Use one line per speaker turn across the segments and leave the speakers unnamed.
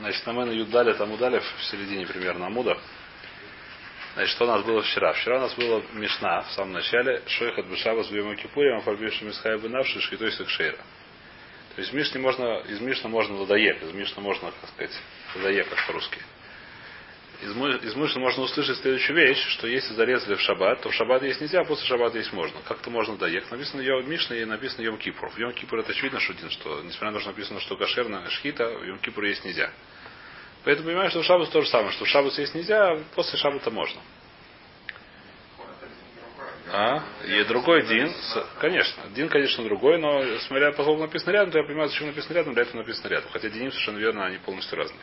Значит, на Мэна Юдали, там Удалев в середине примерно Амуда. Значит, что у нас было вчера? Вчера у нас было Мишна в самом начале. Шойхат Бешаба с Бьема Кипурем, Афарбившим Мисхая Бенавши, Шхитой Сакшейра. То есть Мишни можно, из Мишна можно ладоек, из Мишна можно, как сказать, ладоек, по-русски. Из, из Мишны можно услышать следующую вещь, что если зарезали в шаббат, то в шаббат есть нельзя, а после шаббата есть можно. Как-то можно доек. Написано Йом Мишна и написано Йом Кипур. В Йом Кипур это очевидно шутин, что несмотря на то, что написано, что кошерно шхита, в Йом Кипур есть нельзя. Поэтому понимаешь, что в шаббат то же самое, что в шаббат есть нельзя, а после шаббата можно. А? И другой Дин, конечно, Дин, конечно, другой, но смотря, поскольку написано рядом, то я понимаю, зачем написано рядом, для этого написано рядом. Хотя Диним совершенно верно, они полностью разные.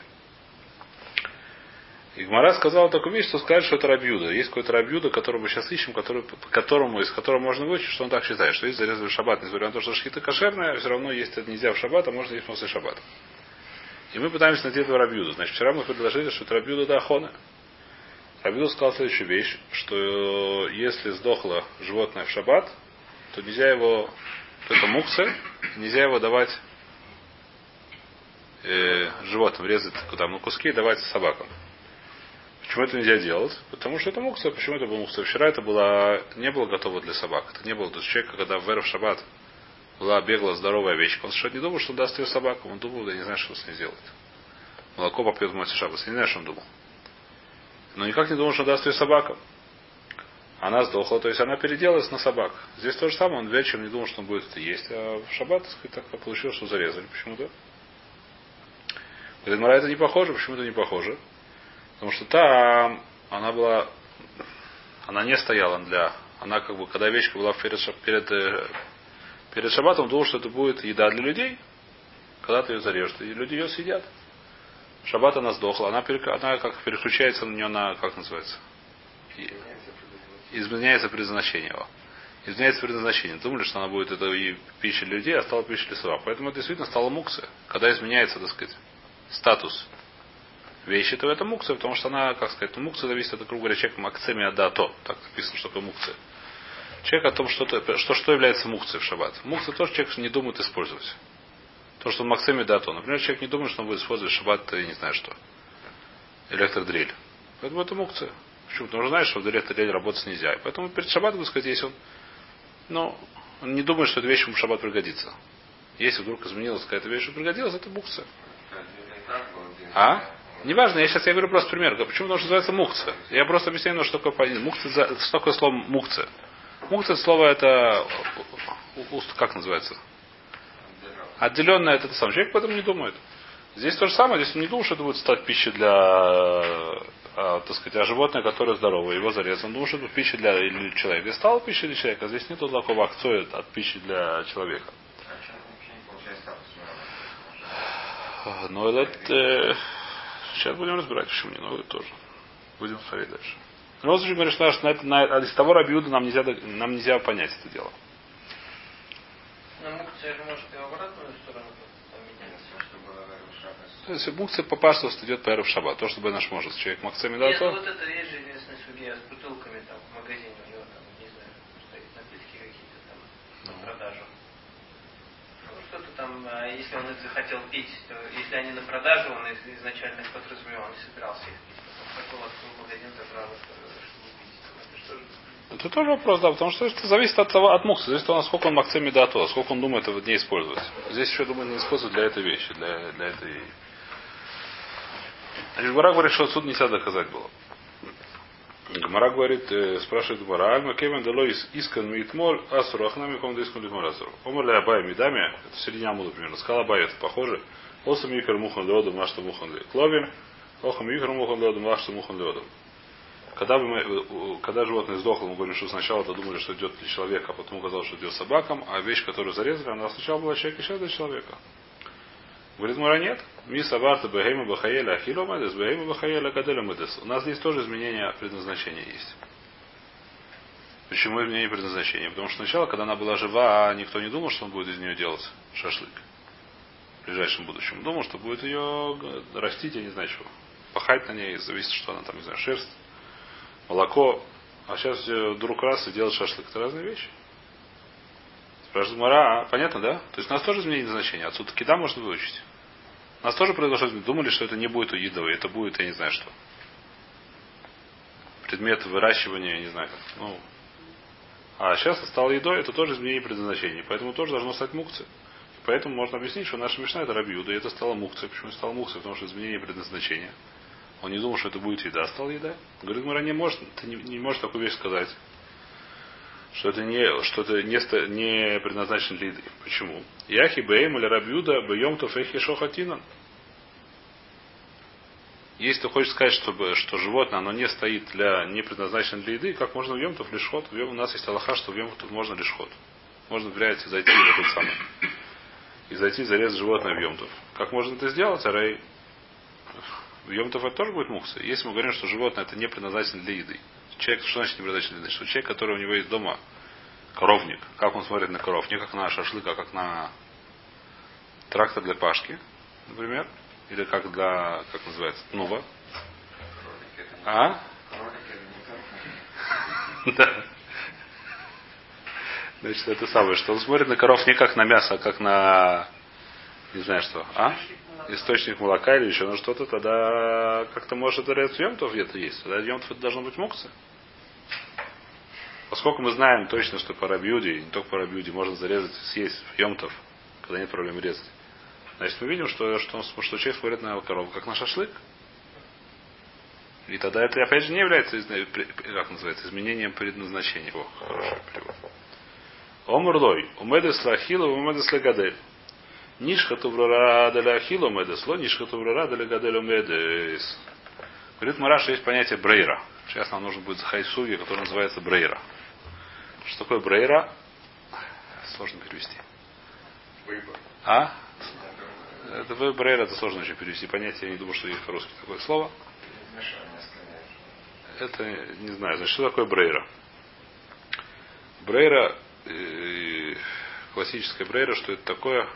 И Гмара сказала такую вещь, что сказать, что это рабьюда. Есть какой-то рабьюда, который мы сейчас ищем, который, по которому, из которого можно выучить, что он так считает, что есть зарезали шаббат, несмотря на то, что шхита кошерная, все равно есть это нельзя в шаббат, а можно есть после шаббата. И мы пытаемся найти этого рабьюда. Значит, вчера мы предложили, что это рабьюда до ахона. Рабиду сказал следующую вещь, что если сдохло животное в шаббат, то нельзя его, то это муксы, нельзя его давать э, животным, резать куда ну, куски и давать собакам. Почему это нельзя делать? Потому что это мукса. Почему это был мукса? Вчера это было, не было готово для собак. Это не было. То есть человек, когда в Эров Шаббат была бегла здоровая овечка, он совершенно не думал, что даст ее собакам. Он думал, да не знаю, что с ней сделает. Молоко попьет в Моти Шаббас. Я не знаю, что он думал но никак не думал, что даст ее собакам. Она сдохла, то есть она переделалась на собак. Здесь то же самое, он вечером не думал, что он будет это есть, а в шаббат, так сказать, так получилось, что зарезали почему-то. Говорит, это не похоже, почему это не похоже? Потому что та, она была, она не стояла для, она как бы, когда овечка была перед, перед, э, перед шаббатом, думал, что это будет еда для людей, когда ты ее зарежешь, и люди ее съедят. Шаббат она сдохла, она, она как переключается на нее на, как называется? Изменяется предназначение его. Изменяется предназначение. Думали, что она будет это и пища для людей, а стала пища для собак. Поэтому это действительно стало мукса. Когда изменяется, так сказать, статус вещи, то это мукция, потому что она, как сказать, мукция зависит от, грубо говоря, человека макцеми адато. Так написано, что такое мукция. Человек о том, что, что, что является мукцией в шаббат. Мукция тоже человек не думает использовать. То, что Максими дато. Например, человек не думает, что он будет использовать шаббат, я не знаю что. Электродрель. Поэтому это мукция. Почему? Потому что знаешь, что в электродрель работать нельзя. И поэтому перед шаббатом, так сказать, если он, ну, он не думает, что эта вещь ему в шаббат пригодится. Если вдруг изменилась какая-то вещь, что пригодилась, это мукция. А? Неважно, я сейчас я говорю просто пример. Почему? Потому что называется мукция. Я просто объясняю, что такое мукция. Что такое слово мукция? Мукция слово это как называется? Отделенное от этого самого. Человек об этом не думает. Здесь то же самое, здесь он не думал, что это будет стать пищей для, а, так сказать, а животное, которое здоровое, его зарезал. Он думал, что это пища для или человека. И стало пищей для человека. А здесь нет такого акция от пищи для человека. Но это... Э, сейчас будем разбирать, почему не, но это тоже. Будем смотреть дальше. Но вот говорит, что на, на, на, из того рабиуда нам нельзя, нам нельзя понять это дело.
Но мукция же может и в обратную сторону
то есть мукция по паштовству идет по в шаббат. То, что наш может. Человек максами да,
то... вот это есть же известная судья с бутылками там в магазине у него там, не знаю, стоит напитки какие-то там на ну. продажу. Ну, что-то там, а если он их захотел пить, то если они на продажу, он изначально их подразумевал, он не собирался их пить. Пить. Это
тоже вопрос, да, потому что это зависит от того, от мукса, зависит от того, насколько он макцеми дато, сколько он думает его не использовать. Здесь еще, думаю, не использовать для этой вещи, для, для этой... Значит, Гмара говорит, что отсюда нельзя доказать было. Гмара говорит, э, спрашивает Гмара, Альма Кевен дало из искан митмоль асуру ахнами ком дискан литмоль асуру. Омар ли Абай Мидами, это в середине Амуда примерно, сказал Абай, это похоже. Осам Юкер Мухан Леодом, Машта Мухан Кловим, Охам Юкер Мухан Леодом, Машта Мухан Леодом. Когда, мы, когда животное сдохло, мы говорим, что сначала то думали, что идет для человека, а потом оказалось, что идет собакам, а вещь, которую зарезали, она сначала была человек, сейчас для человека. Говорит, Мура нет. Ми сабарта бахейма бахаеля ахиломедес, бахейма бахаеля каделя медес. У нас здесь тоже изменение предназначения есть. Почему изменение предназначения? Потому что сначала, когда она была жива, а никто не думал, что он будет из нее делать шашлык. В ближайшем будущем. Думал, что будет ее растить, я не знаю чего. Пахать на ней, зависит, что она там, не знаю, шерсть молоко, а сейчас вдруг раз и делать шашлык. Это разные вещи. Спрашивает Мара, а, понятно, да? То есть у нас тоже изменение значения. Отсюда кида можно выучить. У нас тоже произошло, думали, что это не будет едой, это будет, я не знаю что. Предмет выращивания, я не знаю как. Ну, а сейчас стало едой, это тоже изменение предназначения. Поэтому тоже должно стать мукцы. Поэтому можно объяснить, что наша мешна это рабиуда, и это стало мукция. Почему стало мукция? Потому что изменение предназначения. Он не думал, что это будет еда, стала еда. Говорит, Мара не может, ты не, не можешь такую вещь сказать что это не, что это не, не предназначено для еды. Почему? Яхи бейм или рабьюда бейом туфехи шохатинан. Если ты хочешь сказать, чтобы, что животное, оно не стоит для, не предназначено для еды, как можно в Йомтов лишь ход? У нас есть Аллаха, что в Йомтов можно лишь ход. Можно, например, зайти в этот самый. И зайти зарезать животное в Йомтов. Как можно это сделать, Арей? В Йомтов это тоже будет мукса. Если мы говорим, что животное это не предназначено для еды. Человек, что значит непродачный Что человек, который у него есть дома коровник, как он смотрит на коров, не как на шашлык, а как на трактор для пашки, например, или как для, как называется, нова. А? Да. Значит, это самое, что он смотрит на коров не как на мясо, а как на, не знаю что, а? Источник молока или еще на что-то, тогда как-то может это Йомтов где-то есть. Тогда Йомтов это должно быть мукса. Поскольку мы знаем точно, что по не только по можно зарезать, съесть йомтов, когда нет проблем резать. Значит, мы видим, что, что, что человек смотрит на корову как на шашлык. И тогда это, опять же, не является, как называется, изменением предназначения. О, хороший перевод. Омурлой. Умедес лахилу, умедес легадель. Нишха туврара даля ахилу умедес, ло нишха туврара даля гадель умедес. Говорит Мараша, есть понятие брейра. Сейчас нам нужно будет заходить в суги, который называется брейра. Что такое брейра? Сложно перевести.
Выбор.
А? Это брейра, это сложно очень перевести. Понятие, я не думаю, что есть по-русски такое слово. Это, не знаю, значит, что такое брейра? Брейра, э, классическая брейра, что это такое?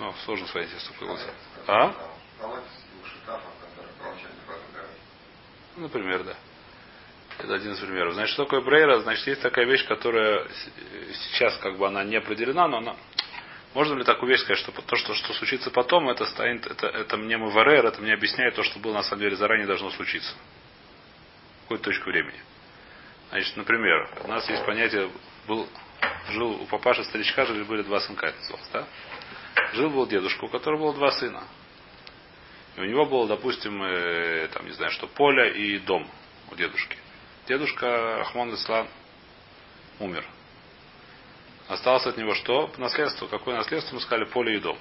Ну, сложно сказать, если такое А? Например, да. Это один из примеров. Значит, что такое брейра? Значит, есть такая вещь, которая сейчас как бы она не определена, но она... Можно ли такую вещь сказать, что то, что, что случится потом, это станет, это, это мне маварер, это мне объясняет то, что было на самом деле заранее должно случиться. В какой-то точку времени. Значит, например, у нас есть понятие, был, жил у папаши старичка, жили были два сынка, это называлось, да? Жил был дедушка, у которого было два сына. И у него было, допустим, э, там, не знаю, что поле и дом у дедушки. Дедушка Рахман Ислам умер. Осталось от него что? Наследство. Какое наследство? Мы сказали поле и дом.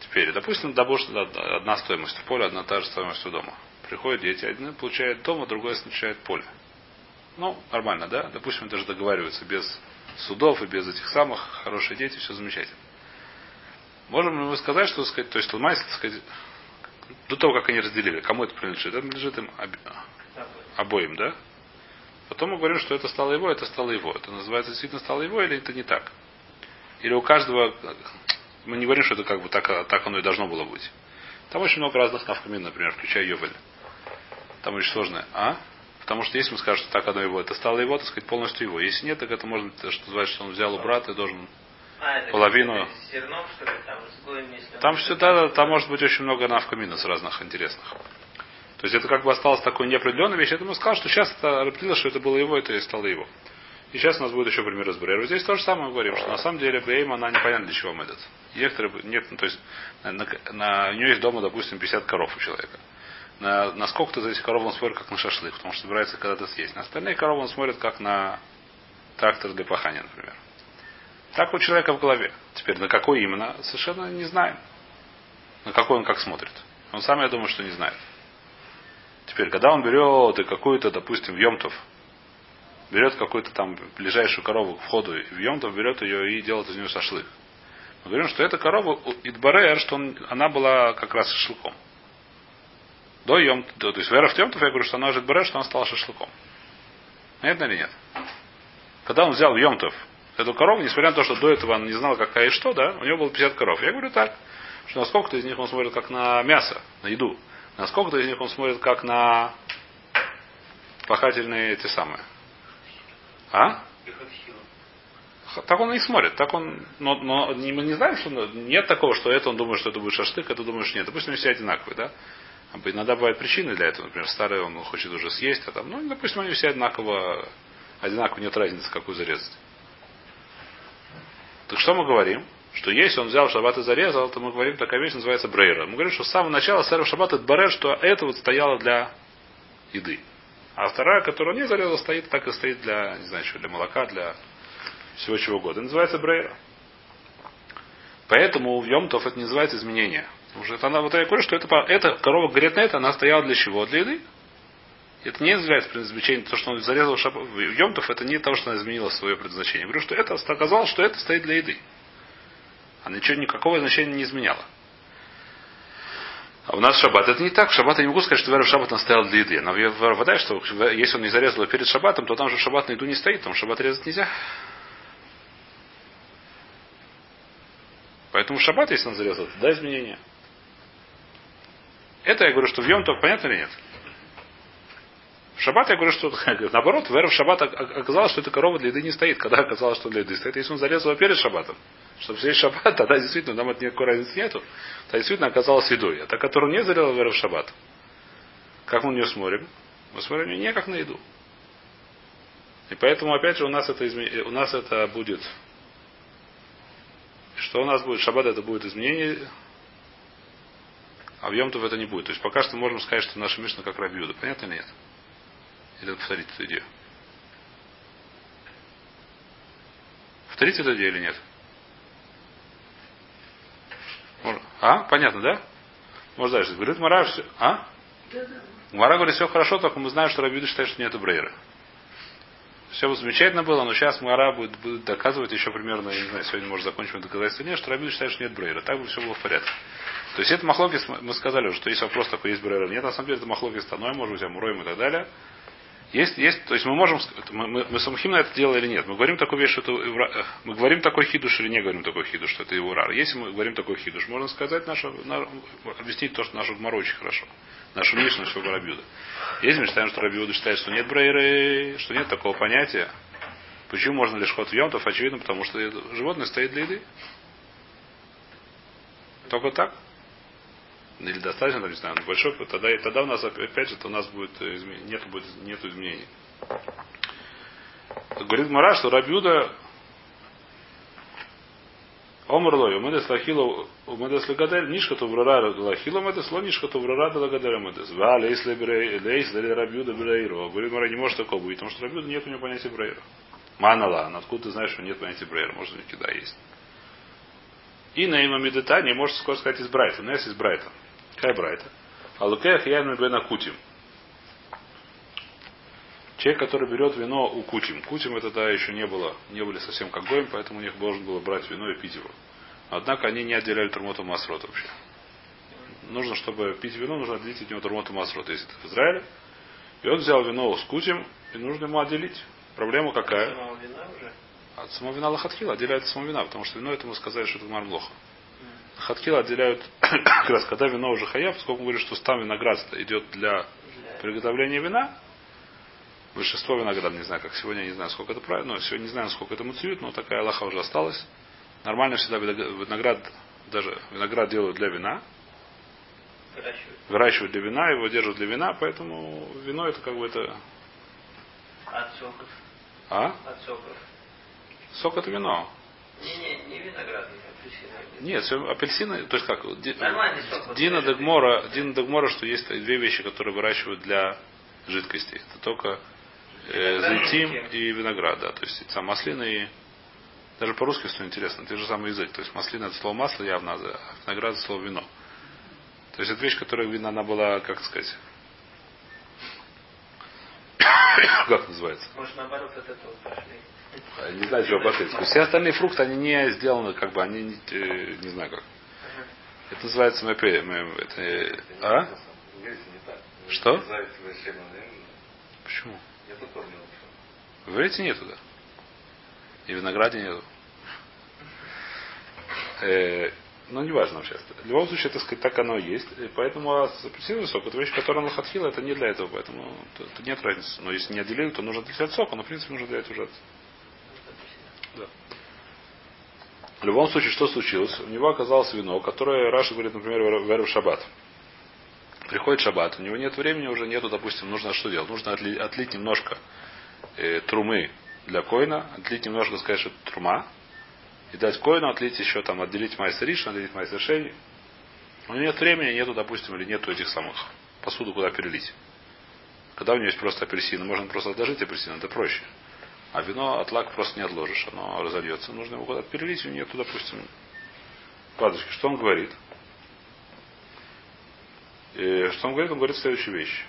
Теперь, допустим, допустим, одна стоимость в поле, одна та же стоимость у дома. Приходят дети, один получает дом, а другой получает поле. Ну, нормально, да? Допустим, даже договариваются без судов и без этих самых хорошие дети, все замечательно. Можем ли мы сказать, что сказать, то есть Ламайс, сказать, до того, как они разделили, кому это принадлежит? Это принадлежит им об... обоим, да? Потом мы говорим, что это стало его, это стало его. Это называется действительно стало его или это не так? Или у каждого, мы не говорим, что это как бы так, так оно и должно было быть. Там очень много разных навкамин, например, включая Йовель. Там очень сложное. А? Потому что если мы скажем, что так оно его, это стало его, так сказать, полностью его. Если нет, так это может быть, что называется, что он взял у брата и должен
а,
половину.
Зерном, что ли, там, с гоем, если
там все, да, там может быть очень много навка минус разных интересных. То есть это как бы осталось такой неопределенной вещь. Я думаю, сказал, что сейчас это определилось, что это было его, это и стало его. И сейчас у нас будет еще пример разбора. Здесь то же самое мы говорим, что на самом деле Бейм, она непонятно для чего медет. Некоторые, нет, ну, то есть на, на, на, у нее есть дома, допустим, 50 коров у человека. На, на сколько-то за этих коров он смотрит как на шашлык, потому что собирается когда-то съесть. На остальные коровы он смотрит как на трактор для пахания, например. Так у человека в голове. Теперь на какой именно, совершенно не знаем. На какой он как смотрит. Он сам, я думаю, что не знает. Теперь, когда он берет и какую-то, допустим, Йомтов, берет какую-то там ближайшую корову к входу в Йомтов, берет ее и делает из нее шашлык. Мы говорим, что эта корова, Идбарер, что он, она была как раз шашлыком. До Йом, то, есть в Йомтов, я говорю, что она же Идбарер, что она стала шашлыком. Понятно или нет? Когда он взял Йомтов эту корову, несмотря на то, что до этого он не знал, какая и что, да, у него было 50 коров. Я говорю так, что насколько-то из них он смотрит как на мясо, на еду. Насколько-то из них он смотрит как на пахательные эти самые. А? Так он и смотрит. Так он, но, но мы не знаем, что нет такого, что это он думает, что это будет шаштык, это думаешь нет. Допустим, все одинаковые, да? Иногда бывают причины для этого. Например, старый он хочет уже съесть, а там, ну, допустим, они все одинаково, одинаково нет разницы, какую зарезать. Так что мы говорим? Что если он взял шаббат и зарезал, то мы говорим, такая вещь называется брейра. Мы говорим, что с самого начала сэр шаббат это барер, что это вот стояло для еды. А вторая, которую он не зарезал, стоит, так и стоит для, не знаю, что, для молока, для всего чего угодно. называется брейра. Поэтому в Йомтов это не называется изменение. Потому что это она, вот я говорю, что это, эта корова говорит на это, она стояла для чего? Для еды. Это не является предназначением, то, что он зарезал шаб... Йомтов, это не то, что она изменила свое предназначение. Я говорю, что это оказалось, что это стоит для еды. Она ничего, никакого значения не изменяла. А у нас шаббат это не так. В шаббат я не могу сказать, что в шаббат он стоял для еды. Но вода, что если он не зарезал перед шаббатом, то там же шаббат на еду не стоит, там шаббат резать нельзя. Поэтому в шаббат, если он зарезал, это да изменения. Это я говорю, что в Йом только понятно или нет? В шаббат я говорю, что наоборот, в в шаббат оказалось, что эта корова для еды не стоит. Когда оказалось, что для еды стоит, если он зарезал перед шаббатом. Чтобы съесть шаббат, тогда действительно нам от никакой разницы нету. Тогда действительно оказалось едой. А та, которую не зарезал в в шаббат, как мы на нее смотрим? Мы смотрим не как на еду. И поэтому, опять же, у нас это, изме... у нас это будет... Что у нас будет? Шаббат это будет изменение а в Йомтов это не будет. То есть пока что можем сказать, что наша Мишна как Рабиуда. Понятно или нет? Или повторить эту идею? Повторить эту идею или нет? А? Понятно, да? Может дальше. Говорит Мара. А? Мара говорит, все хорошо, только мы знаем, что Рабиуда считает, что нет Брейра. Все бы замечательно было, но сейчас Мара будет, будет доказывать еще примерно, я не знаю, сегодня может закончим доказательство нет, что Рабиуда считает, что нет Брейра. Так бы все было в порядке. То есть это махлокис, мы сказали уже, что есть вопрос такой, есть брейра. Нет, на самом деле это махлокис таной, может быть, амуроем и так далее. Есть, есть, то есть мы можем, мы, мы, мы на это дело или нет. Мы говорим такую вещь, что это, мы говорим такой хидуш или не говорим такой хидуш, что это его рар. Если мы говорим такой хидуш, можно сказать, нашу, на, объяснить то, что нашу гмару очень хорошо. Нашу мишну, что Рабиуда. Если мы считаем, что Рабиуда считает, что нет брейры, что нет такого понятия, почему можно лишь ход в йомтов? Очевидно, потому что животное стоит для еды. Только так или достаточно, там, не знаю, большой, тогда, тогда у нас, опять же, у нас будет, э, нет, будет, нету изменений. Говорит Мара, что Рабиуда Омрлой, умедес лахило, умедес лагадель, нишка то врара лахило медес, ло нишка то врара лагадель медес. Ва лейс лей рабиуда брейру. Говорит Мара, не может такого быть, потому что Рабиуда нет у него понятия брейра. Манала, откуда ты знаешь, что нет понятия брейра? Может, у да, есть. И на има медета не можешь скоро сказать из Брайта. Но есть из Брайта. Какая брайта? Алукех яйну бен акутим. Человек, который берет вино у кутим. Кутим это да еще не было, не были совсем как гоем, поэтому у них должен было брать вино и пить его. Однако они не отделяли турмоту масрот вообще. Нужно, чтобы пить вино, нужно отделить от него турмоту масрот, если это в Израиле. И он взял вино с кутим, и нужно ему отделить. Проблема какая? От самого вина лохатхила отделяют от самого вина, потому что вино это мы сказали, что это мармлоха. Хаткила отделяют, как раз, когда вино уже хаяв, поскольку мы говорим, что там виноград идет для приготовления вина, большинство винограда, не знаю, как сегодня, не знаю, сколько это правильно, но сегодня не знаю, сколько это муцьют, но такая лоха уже осталась. Нормально всегда виноград, даже виноград делают для вина. Выращивают. Выращивают для вина, его держат для вина, поэтому вино это как бы это...
От соков.
А?
От соков.
Сок это вино.
Не, не, не виноград,
нет, все апельсины, то есть как, Дина Дагмора, Дина Дагмора, что есть две вещи, которые выращивают для жидкости. Это только э, зайтим и виноград, да. То есть сам маслина и даже по-русски что интересно, те же самый язык. То есть маслина это слово масло явно, а виноград это слово вино. То есть это вещь, которая, видно, она была, как сказать, как называется?
Может, наоборот, от этого пошли.
Не знаю, чего обошли. Все остальные фрукты, они не сделаны, как бы, они не, э, не знаю как. Это называется МП. Это, а? Что? Почему? В Иврите нету, да. И в винограде нету. Э, но не важно вообще. В любом случае, так сказать, так оно есть. И поэтому а апельсиновый сок, это вещь, которая на хатхила, это не для этого, поэтому тут нет разницы. Но если не отделили, то нужно отделять сок, но в принципе нужно делать уже. Да. В любом случае, что случилось? У него оказалось вино, которое Раша говорит, например, в Шаббат. Приходит Шаббат, у него нет времени, уже нету, допустим, нужно что делать? Нужно отлить, немножко э, трумы для коина, отлить немножко, сказать, что трума, и дать коину, отлить еще там, отделить майса ришн, отделить майса шейни. У него нет времени, нету, допустим, или нету этих самых посуду, куда перелить. Когда у него есть просто апельсины, можно просто отложить апельсин, это проще. А вино от лак просто не отложишь, оно разольется. Нужно его куда-то перелить, у нету, допустим, падочки. Что он говорит? И э, что он говорит? Он говорит следующую вещь.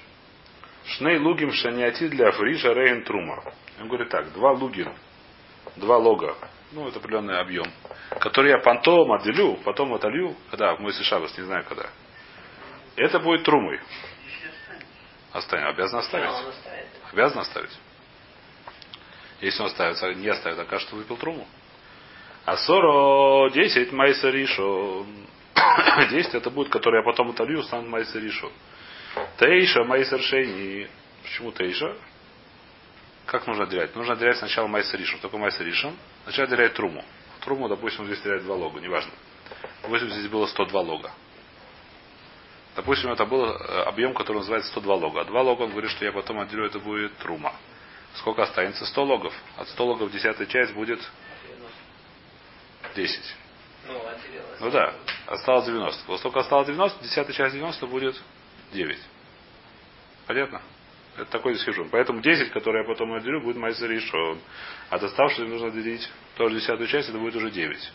Шней лугим шаниати для фриша рейн трума. Он говорит так, два лугин, два лога, ну, это определенный объем, который я понтом отделю, потом отолью, когда, в мой шабас, не знаю когда. Это будет трумой. Останет. Обязан оставить. Обязан оставить. Если он оставится, не оставит, окажется, что выпил труму. А соро 10 майса ришо. 10 это будет, который я потом утолью, станет майса ришо. Тейша майсер шейни. Почему тейша? Как нужно отделять? Нужно отделять сначала майса ришон. Только майса ришон. Сначала отделяет труму. Труму, допустим, здесь теряет два лога, неважно. Допустим, здесь было 102 лога. Допустим, это был э, объем, который называется 102 лога. А 2 лога, он говорит, что я потом отделю, это будет трума. Сколько останется? 100 логов. От 100 логов десятая часть будет 10. Ну, ну да, осталось 90. Вот столько осталось 90, десятая часть 90 будет 9. Понятно? Это такой схижун. Поэтому 10, которые я потом отделю, будет майзер решен. А оставшиеся нужно делить тоже десятую часть, это будет уже 9.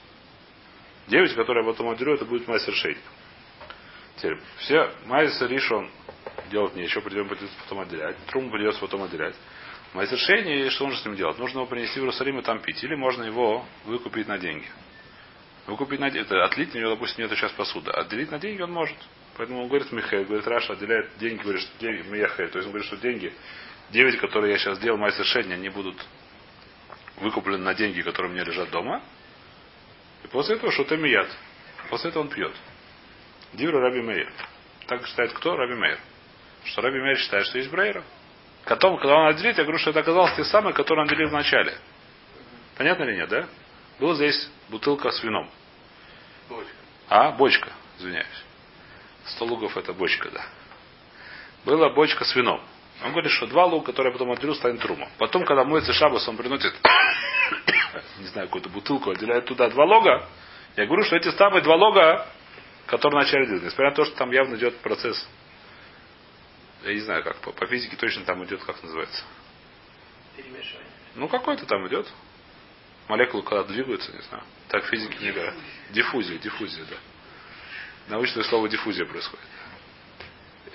9, которые я потом отделю, это будет майзер шейк. Теперь, все майзер решен делать нечего, придем потом отделять. Труму придется потом отделять. Майзер шейни, что нужно с ним делать? Нужно его принести в Иерусалим и там пить. Или можно его выкупить на деньги. Выкупить на деньги. Это отлить у него, допустим, нет сейчас посуда. Отделить на деньги он может. Поэтому он говорит Михаил, говорит, Раша отделяет деньги, говорит, что деньги, Мияхай. То есть он говорит, что деньги, 9, которые я сейчас делал, майсер шейни, они будут выкуплены на деньги, которые у меня лежат дома. И после этого что-то мият. После этого он пьет. Дивра Раби Мейер. Так считает кто? Раби Мейер. Что Раби Мейер считает, что есть Брейра. Потом, когда он отделит, я говорю, что это оказалось те самые, которые он делил в начале. Понятно или нет, да? Была здесь бутылка с вином. Бочка. А, бочка, извиняюсь. Сто лугов это бочка, да. Была бочка с вином. Он говорит, что два луга, которые я потом отделю, станет трумом. Потом, когда моется шабас, он приносит, не знаю, какую-то бутылку, отделяет туда два лога. Я говорю, что эти самые два лога, которые начали делать. Несмотря на то, что там явно идет процесс. Я не знаю, как по, по физике точно там идет, как называется. Перемешивание. Ну, какой-то там идет. Молекулы когда двигаются, не знаю. Так физики не говорят. Диффузия, диффузия, да. Научное слово диффузия происходит.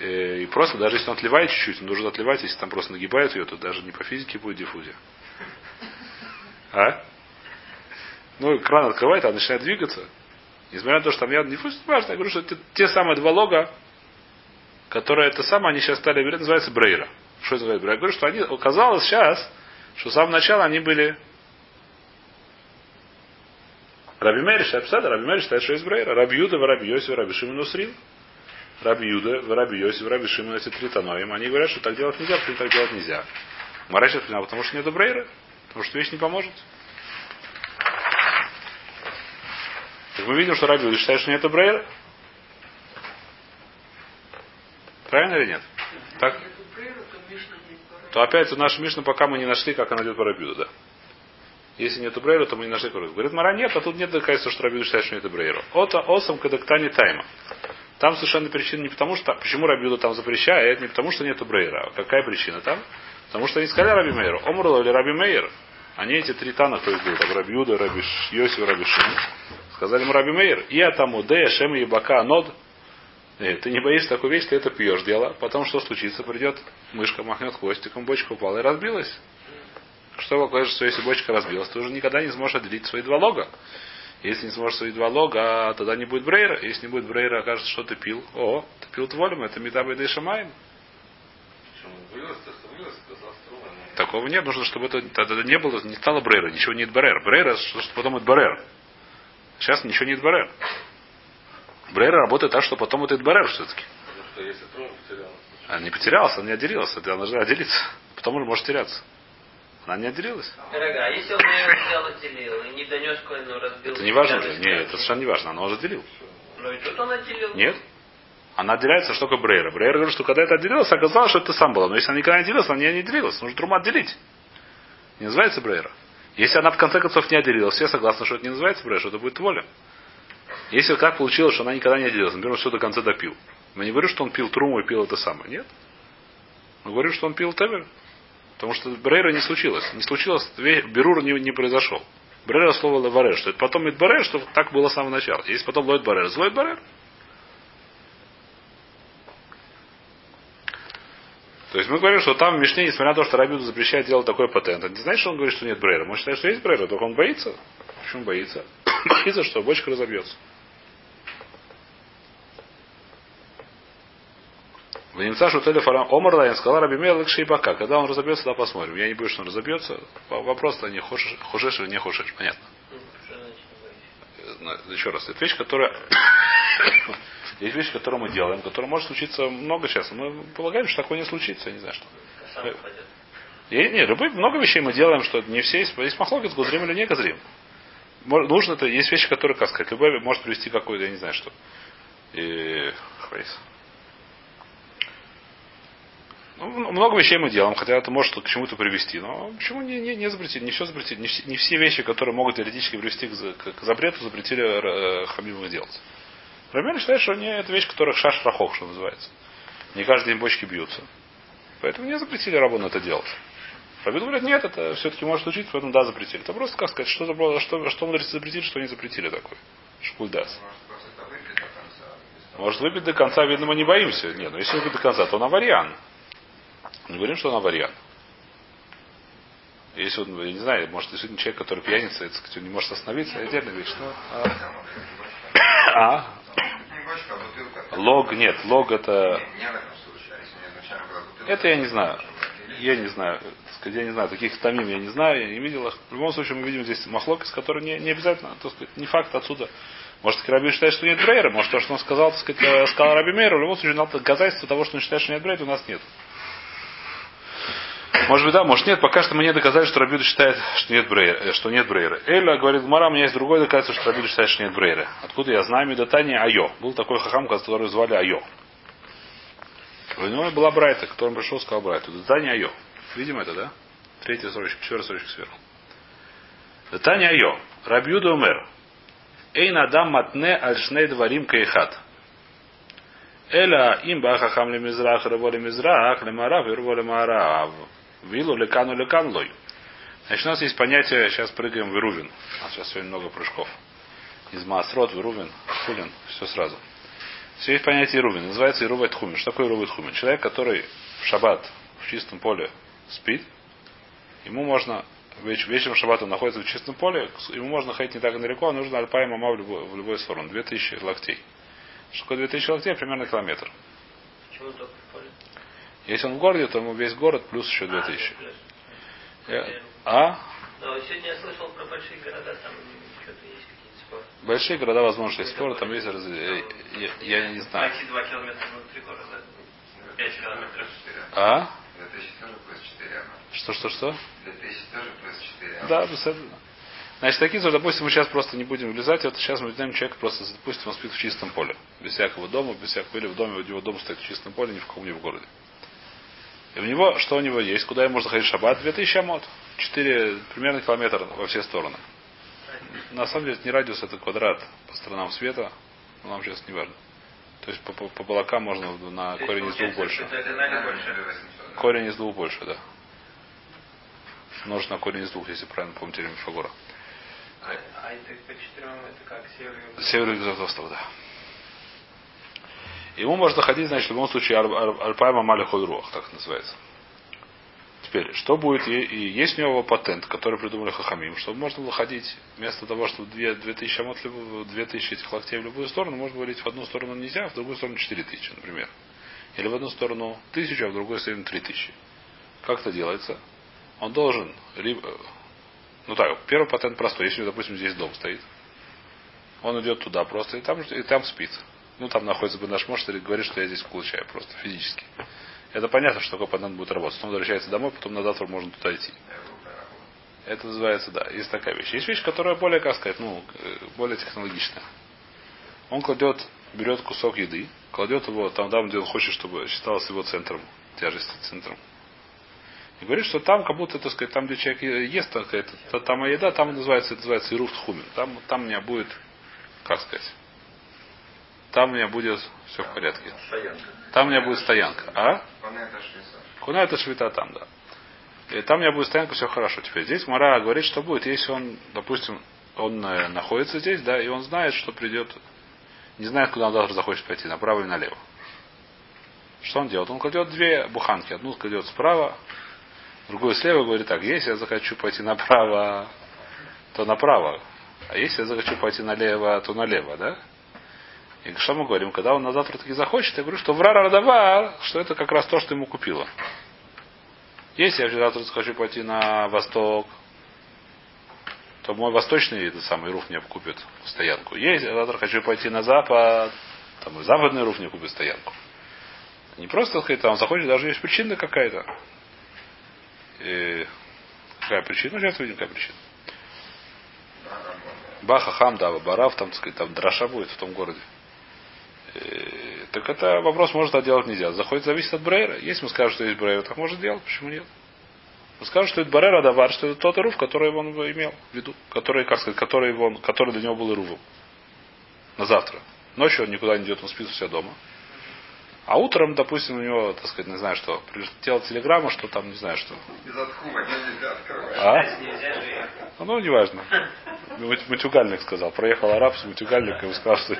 Э, и просто, даже если он отливает чуть-чуть, он должен отливать, если там просто нагибает ее, то даже не по физике будет диффузия. А? Ну, кран открывает, а начинает двигаться. Несмотря на то, что там я не важно. Я говорю, что это те самые два лога, которые это самое, они сейчас стали говорить, называется брейра. Что это брейра? Я говорю, что они, оказалось сейчас, что с самого начала они были Раби Мейр Шапсада, Раби Мейр считает, что есть Брейра. Раби Юда, Раби Йосиф, Раби Шимон Усрин. Раби Юда, Раби Йосиф, Раби Шимон, эти три таноим. Они говорят, что так делать нельзя, потому так делать нельзя. Марай потому что нет Брейра. Потому что вещь не поможет. Так мы видим, что Раби Юда считает, что нет Брейра. Правильно или нет? Так? То опять у нашей Мишна, пока мы не нашли, как она идет по Рабиуду, да. Если нет брейра, то мы не нашли корыт. Говорит, Мара нет, а тут нет доказательства, что Рабиуд считает, что нет брейра. Ота осам кадактани тайма. Там совершенно причина не потому, что... Почему Рабиуда там запрещает? Не потому, что нету брейра. А какая причина там? Потому что они сказали Раби Мейеру. Омрла или Раби Мейер. Они эти три тана, кто их был, там Раби Юда, Раби Йосиф, Раби Шим, сказали ему Раби Мейер, и атаму де шем ебака нод. Э, ты не боишься такой вещь, ты это пьешь дело. Потом что случится? Придет мышка, махнет хвостиком, бочка упала и разбилась. Что такое, что если бочка разбилась, ты уже никогда не сможешь отделить свои два лога. Если не сможешь свои два лога, тогда не будет брейра. Если не будет брейра, окажется, что ты пил. О, ты пил тволем, это медаба и шамаем. Такого нет, нужно, чтобы это тогда не было, не стало брейра, ничего нет барер. Брейра, что, что потом это барер. Сейчас ничего нет барер. Брейра работает так, что потом это барер все-таки. А не потерялся, он не отделился, он должен отделиться. Потом он может теряться. Она не отделилась.
Дорогая, а если он ее взял, отделил и не донес коину, разбил...
Это не важно. Нет, это совершенно не важно. Она уже отделил.
Ну и тут он отделил.
Нет. Она отделяется что только Брейра. Брейра говорит, что когда это отделилось, оказалось, что это сам было. Но если она никогда не отделилась, она не отделилась. Нужно трума отделить. Не называется Брейра. Если она в конце концов не отделилась, все согласны, что это не называется Брейра, что это будет воля. Если как получилось, что она никогда не отделилась, например, он все до конца допил. Мы не говорим, что он пил труму и пил это самое. Нет. Мы говорим, что он пил Темер. Потому что Брейра не случилось. Не случилось, Берур не, не произошел. Брейра слово Леварер, что это потом Барер, что так было с самого начала. Есть потом Лойд Барер. Злой Барер. То есть мы говорим, что там в Мишне, несмотря на то, что Рабиуду запрещает делать такой патент, не значит, что он говорит, что нет Брейра. Может считать, что есть Брейра, только он боится. Почему боится? боится, что бочка разобьется. В немца шутели фарам Омар Лайн сказал Раби Мелек Шейбака. Когда он разобьется, да посмотрим. Я не боюсь, что он разобьется. Вопрос-то не хошешь, хошешь или не хошешь. Понятно. Э, Еще раз. Это вещь, которая есть вещь, которую мы делаем, которая может случиться много сейчас. Мы полагаем, что такое не случится, я не знаю что. И, нет, любые, много вещей мы делаем, что не все есть. Есть махлокис, газрим или не газрим. Нужно это, есть вещи, которые, как сказать, любой может привести какой-то, я не знаю что. И, хвейс. Ну, много вещей мы делаем, хотя это может к чему-то привести. Но почему не, не, не запретили? Не все запретили. Не, не все вещи, которые могут теоретически привести к, к запрету, запретили э, хамимых делать. Рамель считает, что не, это вещь, которая шаш рахох, что называется. Не каждый день бочки бьются. Поэтому не запретили рабону это делать. Рабин говорит, нет, это все-таки может случиться, поэтому да, запретили. Это просто, как сказать, что, что, что, что мудрецы запретили, что не запретили такое. Шкульдас. Может выпить до конца, видно, мы не боимся. Нет, но если выпить до конца, то он авариан. Не говорим, что он авариан. Если он, я не знаю, может, действительно человек, который пьяница, это, сказать, он не может остановиться, это отдельная вещь. Но, а? а? Лог нет, лог это... Это я не знаю. Я не знаю. Я не знаю, таких тамим я не знаю, я не видел их. В любом случае мы видим здесь махлок, из которого не, не обязательно, так сказать, не факт отсюда. Может, Раби считает, что нет Брейра, может, то, что он сказал, так сказать, э, сказал Раби Мейру, в любом случае, надо доказательство того, что он считает, что нет Брейра, у нас нет. Может быть, да, может нет. Пока что мы не доказали, что Рабиуда считает, что нет брейра. Э, что нет брейра. Эля говорит, Мара, у меня есть другое доказательство, что Рабиуда считает, что нет брейра. Откуда я знаю Медатани Айо. Был такой хахам, который звали Айо. У него была Брайта, которому пришел, сказал Брайту. Датани Айо. Видим это, да? Третья строчка, четвертая строчка сверху. Датани Айо. Рабиуда умер. Эйн адам матне аль шней дварим кайхат. Эля им бахахам ле мизрах, рабо ле мизрах, ле марав, и рабо ле марав. Вилу, лекану, лекан, лой. Значит, у нас есть понятие, сейчас прыгаем в Ирувин. У нас сейчас сегодня много прыжков. Из Маасрот, Ирувин, Хулин, все сразу. Все есть понятие Ирувин. Называется Ирувай Тхумин. Что такое Ирувай Тхумин? Человек, который в шаббат в чистом поле спит, ему можно веч, вечером шаббата находится в чистом поле, ему можно ходить не так далеко, а нужно альпай мама в любой, в любой сторону. 2000 локтей. Что такое 2000 локтей? Примерно километр. Если он в городе, то ему весь город плюс еще 2000.
А?
а?
Но сегодня я слышал про большие города, там что-то есть какие-то споры.
Большие города, возможно, есть споры, там есть раз... я, я, я не знаю.
Почти 2 километра внутри города. 5 километров.
А?
2000 тоже плюс 4.
Что, что, что?
2000 тоже плюс 4.
Да, абсолютно. Значит, такие, допустим, мы сейчас просто не будем влезать, вот сейчас мы возьмем человека просто, допустим, он спит в чистом поле. Без всякого дома, без всякого, или в доме, у него дом стоит в чистом поле, ни в каком, ни в городе. И у него, что у него есть? Куда ему можно ходить в шаббат? 2000 амот. 4 примерно километр во все стороны. На самом деле это не радиус, это квадрат по сторонам света. Но нам сейчас не важно. То есть по, по, по балакам можно на корень из двух больше.
Диагонали больше.
Корень из двух больше, да. Множить на корень из двух, если правильно помню теорему Фагора.
А, а это по четырем, это как север и
Север юг острова, да. Ему можно ходить, значит, в любом случае Альпайма Малихой Руах, так называется. Теперь, что будет, и, и есть у него патент, который придумали Хахамим, чтобы можно было ходить, вместо того, чтобы 2, 2000 амот, 2000 этих локтей в любую сторону, можно говорить, в одну сторону нельзя, а в другую сторону 4000, например. Или в одну сторону 1000, а в другую сторону 3000. Как это делается? Он должен, либо, ну так, первый патент простой. Если, допустим, здесь дом стоит, он идет туда просто и там, и там спит ну там находится бы наш и говорит, что я здесь получаю просто физически. Это понятно, что такой патент будет работать. Он возвращается домой, потом на завтра можно туда идти. Это называется, да, есть такая вещь. Есть вещь, которая более, как сказать, ну, э, более технологичная. Он кладет, берет кусок еды, кладет его там, там, где он хочет, чтобы считалось его центром, тяжести центром. И говорит, что там, как будто, так сказать, там, где человек ест, так сказать, то, там еда, там называется, это называется ируфт хумин. Там, там у меня будет, как сказать, там у меня будет все в порядке.
Стоянка.
Там у меня будет стоянка. А?
Это.
Куна это швита там, да. И там у меня будет стоянка, все хорошо. Теперь здесь Мара говорит, что будет, если он, допустим, он э, находится здесь, да, и он знает, что придет, не знает, куда он завтра захочет пойти, направо или налево. Что он делает? Он кладет две буханки. Одну кладет справа, другую слева, говорит так, если я захочу пойти направо, то направо. А если я захочу пойти налево, то налево, да? И что мы говорим? Когда он на завтра таки захочет, я говорю, что врара радавар, что это как раз то, что ему купила. Если я завтра захочу пойти на восток, то мой восточный этот самый руф мне купит стоянку. Я завтра хочу пойти на запад, там и западный руф мне купит стоянку. Не просто сказать, там захочет, даже есть причина какая-то. И какая причина? Ну, сейчас увидим, какая причина. Баха, Хам, Дава, Барав, там, так сказать, там драша будет в том городе. И, так это вопрос, может, делать нельзя. Заходит, зависит от Брейра. Если мы скажем, что есть Брейра, так может делать, почему нет? Мы скажем, что это Барера Давар, что это тот Ирув, который он имел в виду, который, как сказать, который, он, который для него был Ирувом. На завтра. Ночью он никуда не идет, он спит у себя дома. А утром, допустим, у него, так сказать, не знаю что, прилетела телеграмма, что там, не знаю что.
Из отхума нельзя открывать.
А? Ну, неважно. Мат- Матюгальник сказал. Проехал араб с матюгальником и сказал, что...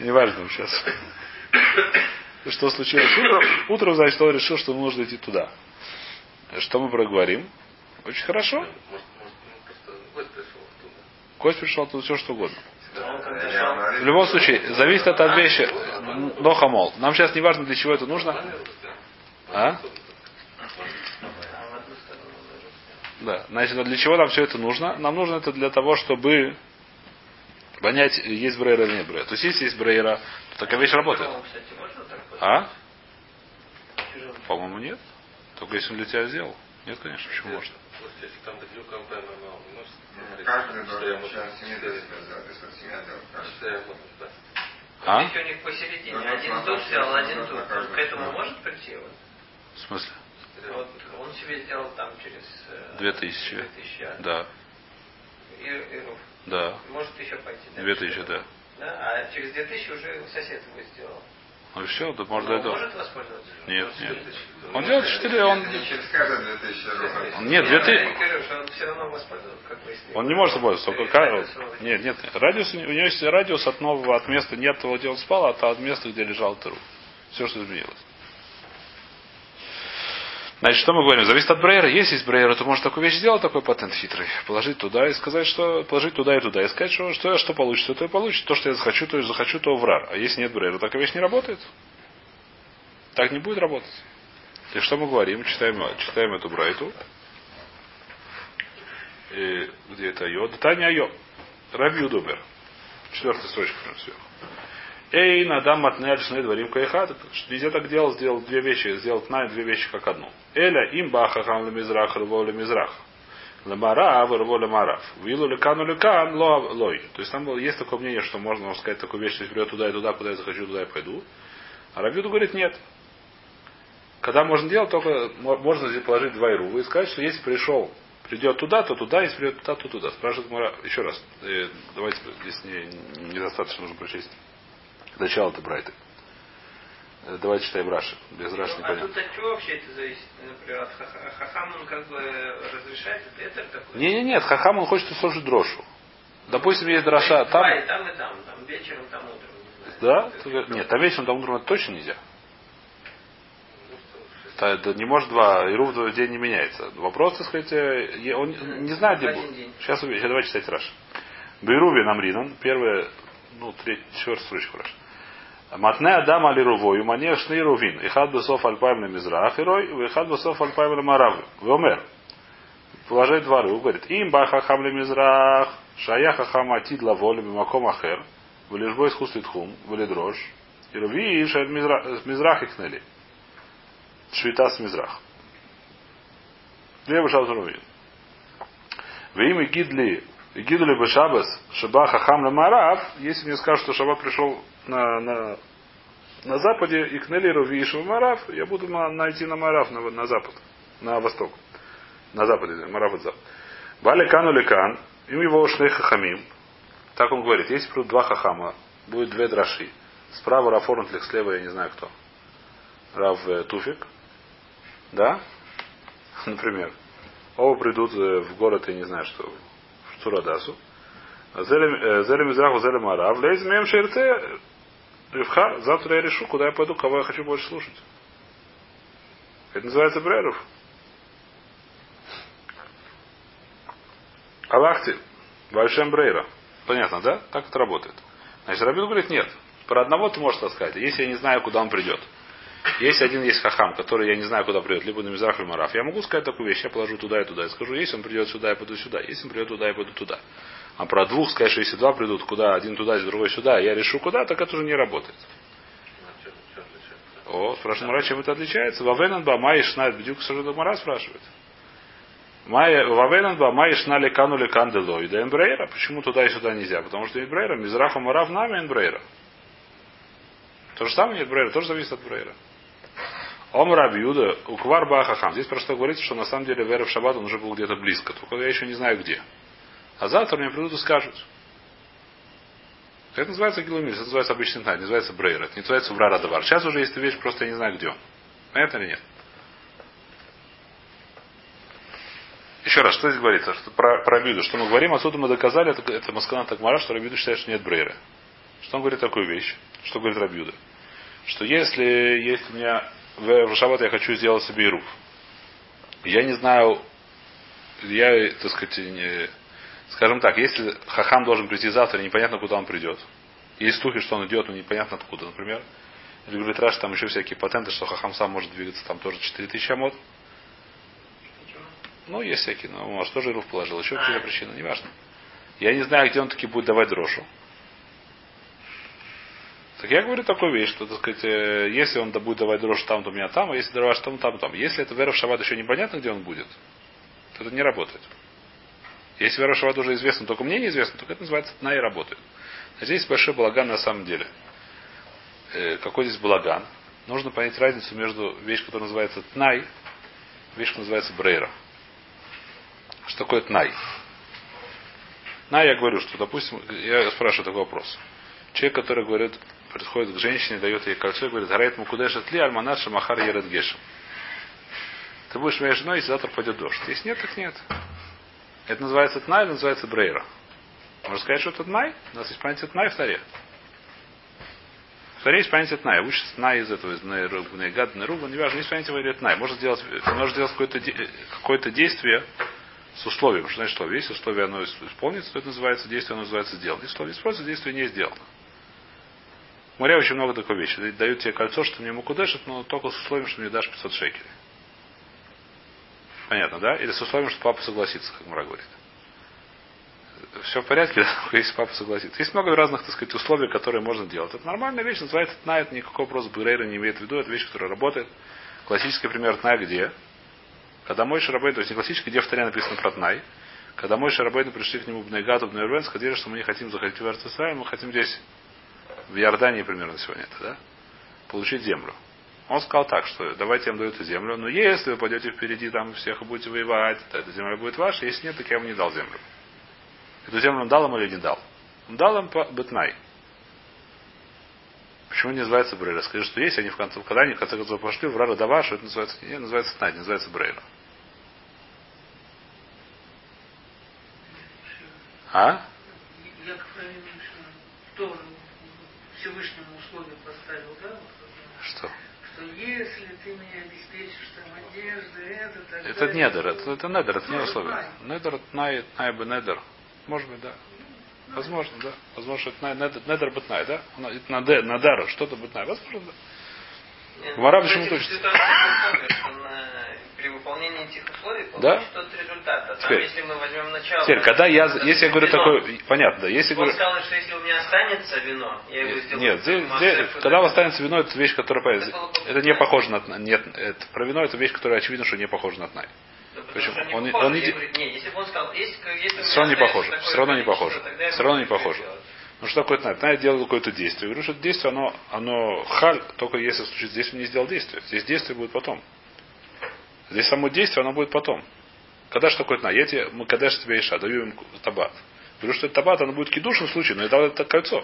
Неважно сейчас. Что случилось утром? Утром, значит, он решил, что нужно идти туда. Что мы проговорим? Очень хорошо. Кость пришел оттуда все что угодно. В любом случае, зависит от от вещи. Но хамол. Нам сейчас не важно, для чего это нужно. А? Да. Значит, для чего нам все это нужно? Нам нужно это для того, чтобы понять, есть брейра или нет брейра. То есть, если есть брейра, то такая вещь работает. А? По-моему, нет. Только если он для тебя сделал. Нет, конечно, почему можно?
Если там бедюк компания,
ну, Каждый должен. Если семья делает.
А?
Если у них посередине,
Ну,
один
ну,
тут
ну,
взял,
ну,
один
ну,
тут, к этому
члена.
может прийти? Вот,
В смысле?
вот он себе сделал там через... э,
Две тысячи.
Две тысячи, а?
Да.
И, и руф.
Да.
Может еще пойти. да?
Две тысячи, да.
Да? А через две тысячи уже сосед его сделал.
Ну и все, да может
Но
для
он
этого.
может воспользоваться?
Нет, нет. Он делает четыре, он.
Не через каждые 2000 рублей.
Он- Нет, не может пользоваться, только Нет, нет. Радиус, у него есть радиус от нового, от места нет того, где он спал, а от места, где лежал Теру. Все, что изменилось. Значит, что мы говорим? Зависит от брейера. Если есть брейер, то может такую вещь сделать, такой патент хитрый. Положить туда и сказать, что положить туда и туда. И сказать, что, что, что получится, то и получится. То, что я захочу, то и захочу, то врар. А если нет брейера, такая вещь не работает. Так не будет работать. И что мы говорим? Читаем, читаем эту брайту. И где это Айо? Таня Айо. Раби Удубер. Четвертая строчка прям сверху. Эй, надам матнель шны дворим кайхат. Везде так делал, сделал две вещи, сделал тнай, две вещи как одну. Эля им баха хам мизрах, рво мизрах. Ламара, рво ламарав. Вилу лекану лекан, ло лой. То есть там было, есть такое мнение, что можно можно сказать такую вещь, что придет туда и туда, куда я захочу, туда я пойду. А Рабиуду говорит, нет. Когда можно делать, только мо- можно здесь положить два ирува и сказать, что если пришел, придет туда, то туда, если придет туда, то туда. Спрашивает Мара, еще раз, э, давайте, здесь не, недостаточно нужно прочесть. Начало-то Брайты. Э, Давайте читаем Раши. Без Раши не
а
понятно.
тут от чего вообще это зависит? Например, от хаха- хахам он как бы разрешает, это такой?
Не, не, нет, Хахам он хочет услышать дрошу. Допустим, есть дроша там.
и там, и там, там вечером, там утром.
Да?
Это?
Нет, там вечером, там утром это точно нельзя. Та- это не может два, и в день не меняется. Вопрос, так сказать, э, он не знает, где будет. Сейчас. Сейчас давайте читать Раш. Бейруби Намринан, первая, ну, третья, четвертая строчка Раш. Матне Адам али рувою, мане шны рувин. Ихад бесов альпаем на мизрах, ирой, ихад бесов альпаем на марав. Вомер. Положить два ру, говорит, им баха хам ле мизрах, шая хахам атид лаволи бимаком ахер, в лежбой искусстве тхум, в дрожь, и руви шаль мизрах их нели. Швита с мизрах. Лева шабас рувин. Во имя Гидли, Гидли Бешабас, Шаба Хахам Марав, если мне скажут, что Шабат пришел на, на, на западе, и к Нелиру Вишу Марав, я буду найти на Марав, на, на запад, на восток. На западе, Марав от запад. Бали Кану Лекан, им его Шлей Хахамим. Так он говорит, если придут два Хахама, будет две драши. Справа Раф Орнтлих, слева я не знаю кто. Рав э, Туфик. Да? Например. Оба придут э, в город, я не знаю что, Цурадасу. Зелем Мизраху, Зелем Арав. Лейз мем шерце. Ревхар. Завтра я решу, куда я пойду, кого я хочу больше слушать. Это называется Бреров. Аллахти. Большем Брейра. Понятно, да? Так это работает. Значит, Рабин говорит, нет. Про одного ты можешь сказать. Если я не знаю, куда он придет. Если один есть хахам, который я не знаю, куда придет, либо на Мизрах или Мараф, я могу сказать такую вещь, я положу туда и туда и скажу, если он придет сюда, я пойду сюда, если он придет туда, я пойду туда. А про двух сказать, если два придут, куда, один туда, другой сюда, я решу куда, так это уже не работает. О, спрашивает Мара, чем это отличается? Вавенан ба май шнайт бдюк Мара спрашивает. Вавенан ба май шнали кану кандело и да эмбрейра. Почему туда и сюда нельзя? Потому что эмбрейра, мизраха марав нами эмбрейра. То же самое нет тоже зависит от брейра. Ом Рабиуда, Уквар Бахахам. Здесь просто говорится, что на самом деле Вера в Шаббат он уже был где-то близко. Только я еще не знаю где. А завтра мне придут и скажут. Это называется Гилумис, это называется обычный тайм, называется Брейр, это не называется Врара Давар. Сейчас уже есть вещь, просто я не знаю где он. Понятно или нет? Еще раз, что здесь говорится? Что про, про Рабиду. Что мы говорим, отсюда мы доказали, это, это Маскана Такмара, что Рабиду считает, что нет Брейра. Что он говорит такую вещь? Что говорит Рабиуда? Что если есть у меня в Шаббат я хочу сделать себе ируф. Я не знаю, я, так сказать, не, скажем так, если Хахам должен прийти завтра, непонятно, куда он придет. Есть слухи, что он идет, но непонятно откуда, например. Или говорит Раш, там еще всякие патенты, что Хахам сам может двигаться, там тоже 4000 амод. Ну, есть всякие, но может тоже Ируф положил. Еще какие-то причины, неважно. Я не знаю, где он таки будет давать дрошу. Так я говорю такую вещь, что, так сказать, э, если он будет давать дрожь там, то у меня там, а если дрожь там, там, там. Если это вера в шаббат еще непонятно, где он будет, то это не работает. Если вера в шаббат уже известна, только мне неизвестно, то это называется тна и работает. А здесь большой балаган на самом деле. Э, какой здесь балаган? Нужно понять разницу между вещью, которая называется тнай, вещь, которая называется брейра. Что такое тнай? На, я говорю, что, допустим, я спрашиваю такой вопрос. Человек, который говорит, приходит к женщине, дает ей кольцо и говорит, Гарайт Мукудеш ли Альманат Шамахар Ерет Гешем. Ты будешь моей женой, если завтра пойдет дождь. Если нет, так нет. Это называется Тнай, это называется Брейра. Можно сказать, что это Тнай? У нас есть понятие Тнай в Таре. В Таре есть понятие Тнай. Учится Тнай из этого, из Нейгад, Неруба, неважно, есть понятие говорит Тнай. Можно сделать, можно сделать какое-то, какое-то действие с условием. Что значит условие? Если условие оно исполнится, то это называется действие, оно называется сделано. Если условие используется, действие не сделано. Море очень много такой вещи. Дают тебе кольцо, что мне мукудешит, но только с условием, что мне дашь 500 шекелей. Понятно, да? Или с условием, что папа согласится, как Мара говорит. Все в порядке, да? если папа согласится. Есть много разных, так сказать, условий, которые можно делать. Это нормальная вещь, называется тна, это никакой вопрос Брейра не имеет в виду, это вещь, которая работает. Классический пример тна где? Когда мой шарабейн, то есть не классический, где в Таре написано про тнай, когда мой шарабейн пришли к нему в Найгаду, в Нейрвен, сказали, что мы не хотим заходить в Эрцисраиль, мы хотим здесь в Иордании примерно сегодня это, да? Получить землю. Он сказал так, что давайте я вам даю эту землю, но если вы пойдете впереди там всех и будете воевать, то эта земля будет ваша, если нет, так я вам не дал землю. Эту землю он дал им или не дал? Он дал им бетнай. Почему не называется брейра? Скажи, что есть, они в конце, когда они в конце концов пошли в Рара Даваш, это называется, не называется тнай, называется брейра. А?
Всевышнему условие поставил, да?
Что?
Что если ты мне обеспечишь там одежды, это, так
Это далее, недер, это, это недер, это не условие. Недер, най, най бы недер. Может быть, да. Возможно, да. Возможно, это недер, недер бытнай, да? Это надар, что-то бытнай. Возможно, да. Почему точно?
при выполнении этих условий
да?
тот результат. А там,
Теперь,
если мы возьмем начало...
Теперь, когда я, если я говорю
вино,
такое, понятно, да, если
он
говорю...
сказал, что если у меня останется вино, я его сделаю...
Нет, здесь, здесь, когда у вас останется вино, это вещь, которая... Это, это не похоже на... Нет, это, про вино это вещь, которая очевидно, что не похожа на тнай.
Да они
Он не-
похожи.
он не
Я
де-
говорю, не, если бы он сказал, если, если
Все равно не похоже. Все равно не похоже. Все равно не похоже. Ну что такое Тнай? Тнай делает какое-то действие. Я говорю, что это действие, оно, оно халь, только если случае здесь он не сделал действие. Здесь действие будет потом. Здесь само действие, оно будет потом. Когда что такое Тнай? Я тебе, мы когда же тебе Иша, даю им табат. Говорю, что это табат, оно будет кидушным случае, но я дал это кольцо.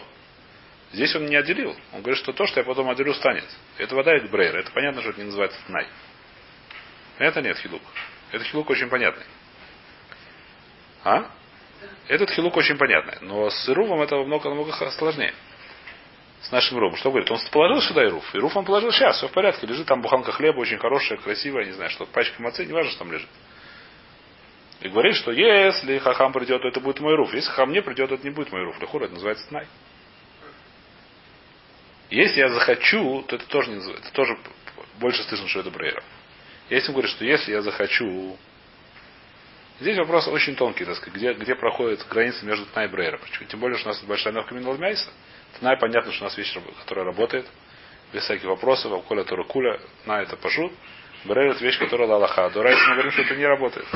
Здесь он не отделил. Он говорит, что то, что я потом отделю, станет. Это вода и брейр. Это понятно, что это не называется Тнай. Это нет хилук. Этот хилук очень понятный. А? Этот хилук очень понятный. Но с Ирувом это много-много сложнее. С нашим Ирувом. Что говорит? Он положил сюда Ируф. Ируф он положил сейчас, все в порядке. Лежит там буханка хлеба очень хорошая, красивая, не знаю, что пачка мацы, не важно, что там лежит. И говорит, что если хахам придет, то это будет мой руф. Если хахам не придет, то это не будет мой руф. Лехур, это называется тнай. Если я захочу, то это тоже, не, это тоже больше слышно, что это ברירה. Если он говорит, что если я захочу, Здесь вопрос очень тонкий, так сказать, где, где проходит граница между תנאי и ברירה. Почему? Тем более, что у нас большая נפקא מינה למעשה. תנאי, понятно, что у нас вещь, которая работает, без всяких вопросов, а כל התורה כולה, на это פשוט. ברירה это вещь, которая להלכה. דאורייתא мы говорим, что это не работает.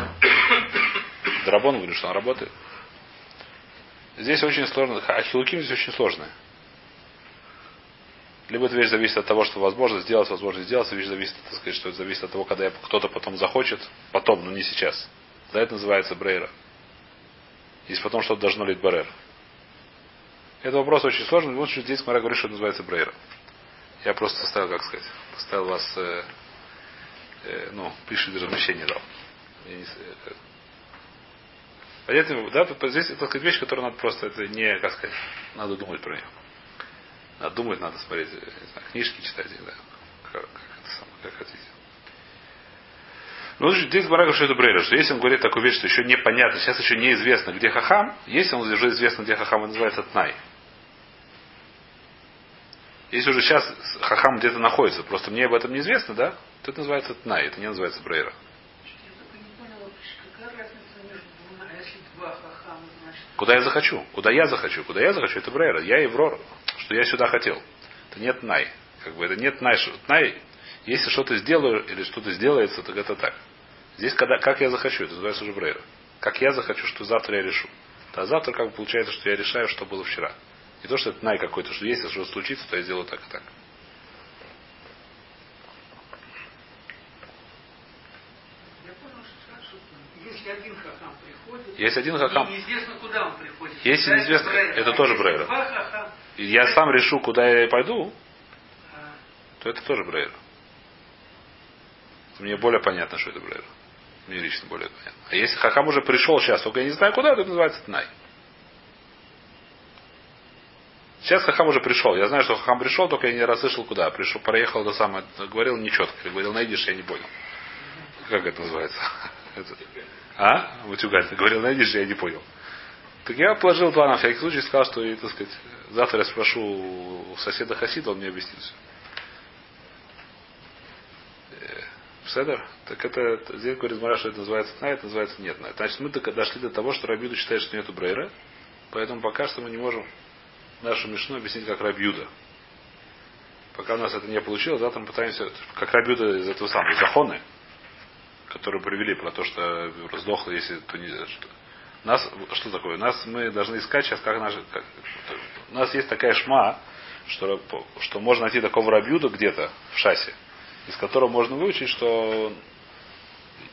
דרבנן говорит, что она работает. Здесь очень сложно, а хилуким здесь очень сложная. Либо эта вещь зависит от того, что возможно сделать, возможно сделать, вещь зависит, так сказать, что это зависит от того, когда кто-то потом захочет, потом, но не сейчас. Да, это называется брейра. Если потом что-то должно лить барер. Это вопрос очень сложный. Что здесь Мара говорит, что называется брейра. Я просто поставил, как сказать, поставил вас, э, э, ну, пишет размещение дал. Не э, Понятно? Да, тут здесь это сказать, вещь, которую надо просто, это не, как сказать, надо думать про нее. Надо думать, надо смотреть, э, не знаю, книжки читать, не как, как это самое, как хотите. Ну, здесь говорит, что это брейра, что если он говорит такую вещь, что еще непонятно, сейчас еще неизвестно, где хахам, если он уже известно, где хахам, это называется тнай. Если уже сейчас хахам где-то находится, просто мне об этом неизвестно, да, то это называется тнай, это не называется брейра.
А
Куда я захочу? Куда я захочу? Куда я захочу? Это брейра. Я еврор, что я сюда хотел. Это нет най. Как бы это нет най. Най, если что-то сделаю или что-то сделается, то это так. Здесь когда, как я захочу, это называется уже брейра. Как я захочу, что завтра я решу. А завтра как бы получается, что я решаю, что было вчера. Не то, что это най какой-то, что если что случится, то я сделаю так и так.
если один хахам приходит,
Есть один хахам.
и неизвестно, куда он приходит.
Если
тогда
неизвестно,
брейра.
это
А
тоже
если
брейра. Я сам решу, куда я пойду,
а,
то это тоже брейра. Мне более понятно, что это брейра. Мне лично более понятно. А если хахам уже пришел сейчас, только я не знаю куда, то это называется тнай. Сейчас хахам уже пришел. Я знаю, что хахам пришел, только я не расслышал куда. Пришел, проехал до самого, говорил нечетко. Говорил, найдешь, я не понял. Как это называется? Это- А? Матюгать. Говорил, найдешь, я не понял. Так я положил план на всякий случай, сказал, что, и, так сказать, завтра я спрошу у соседа Хасида, он мне объяснит все. Седер? Так это, здесь говорит Мара, что это называется тна, это называется нет. на. Значит, мы дошли до того, что Рабиуда считает, что нету брейра, поэтому пока что мы не можем нашу Мишну объяснить как Рабиуда. Пока у нас это не получилось, завтра мы пытаемся, как Рабиуда из этого самого, из которые привели про то, что сдохло, если то не что. Нас, что такое? Нас мы должны искать сейчас, как наши, как, у нас есть такая шма, что, что можно найти такого рабьюда где-то в шасе, из которого можно выучить, что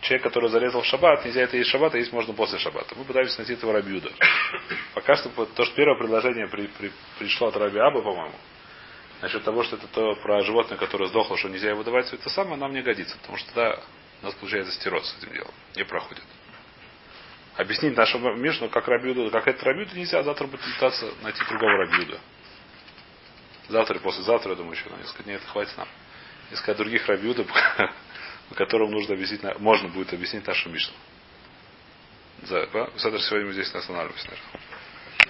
человек, который зарезал в шаббат, нельзя это есть шаббат, а есть можно после шаббата. Мы пытаемся найти этого рабьюда. Пока что то, что первое предложение при, при, пришло от Раби Аба, по-моему, насчет того, что это то про животное, которое сдохло, что нельзя его давать, это самое нам не годится, потому что тогда у нас получается стирот с этим делом. Не проходит. Объяснить нашему Мишну, как Рабиуду, как это Рабиуду нельзя, завтра будет пытаться найти другого Рабиуда. Завтра и послезавтра, я думаю, еще на несколько дней это хватит нам. Искать других Рабиудов, которым нужно объяснить, можно будет объяснить нашу Мишну. За, сегодня мы здесь останавливаемся, наверное.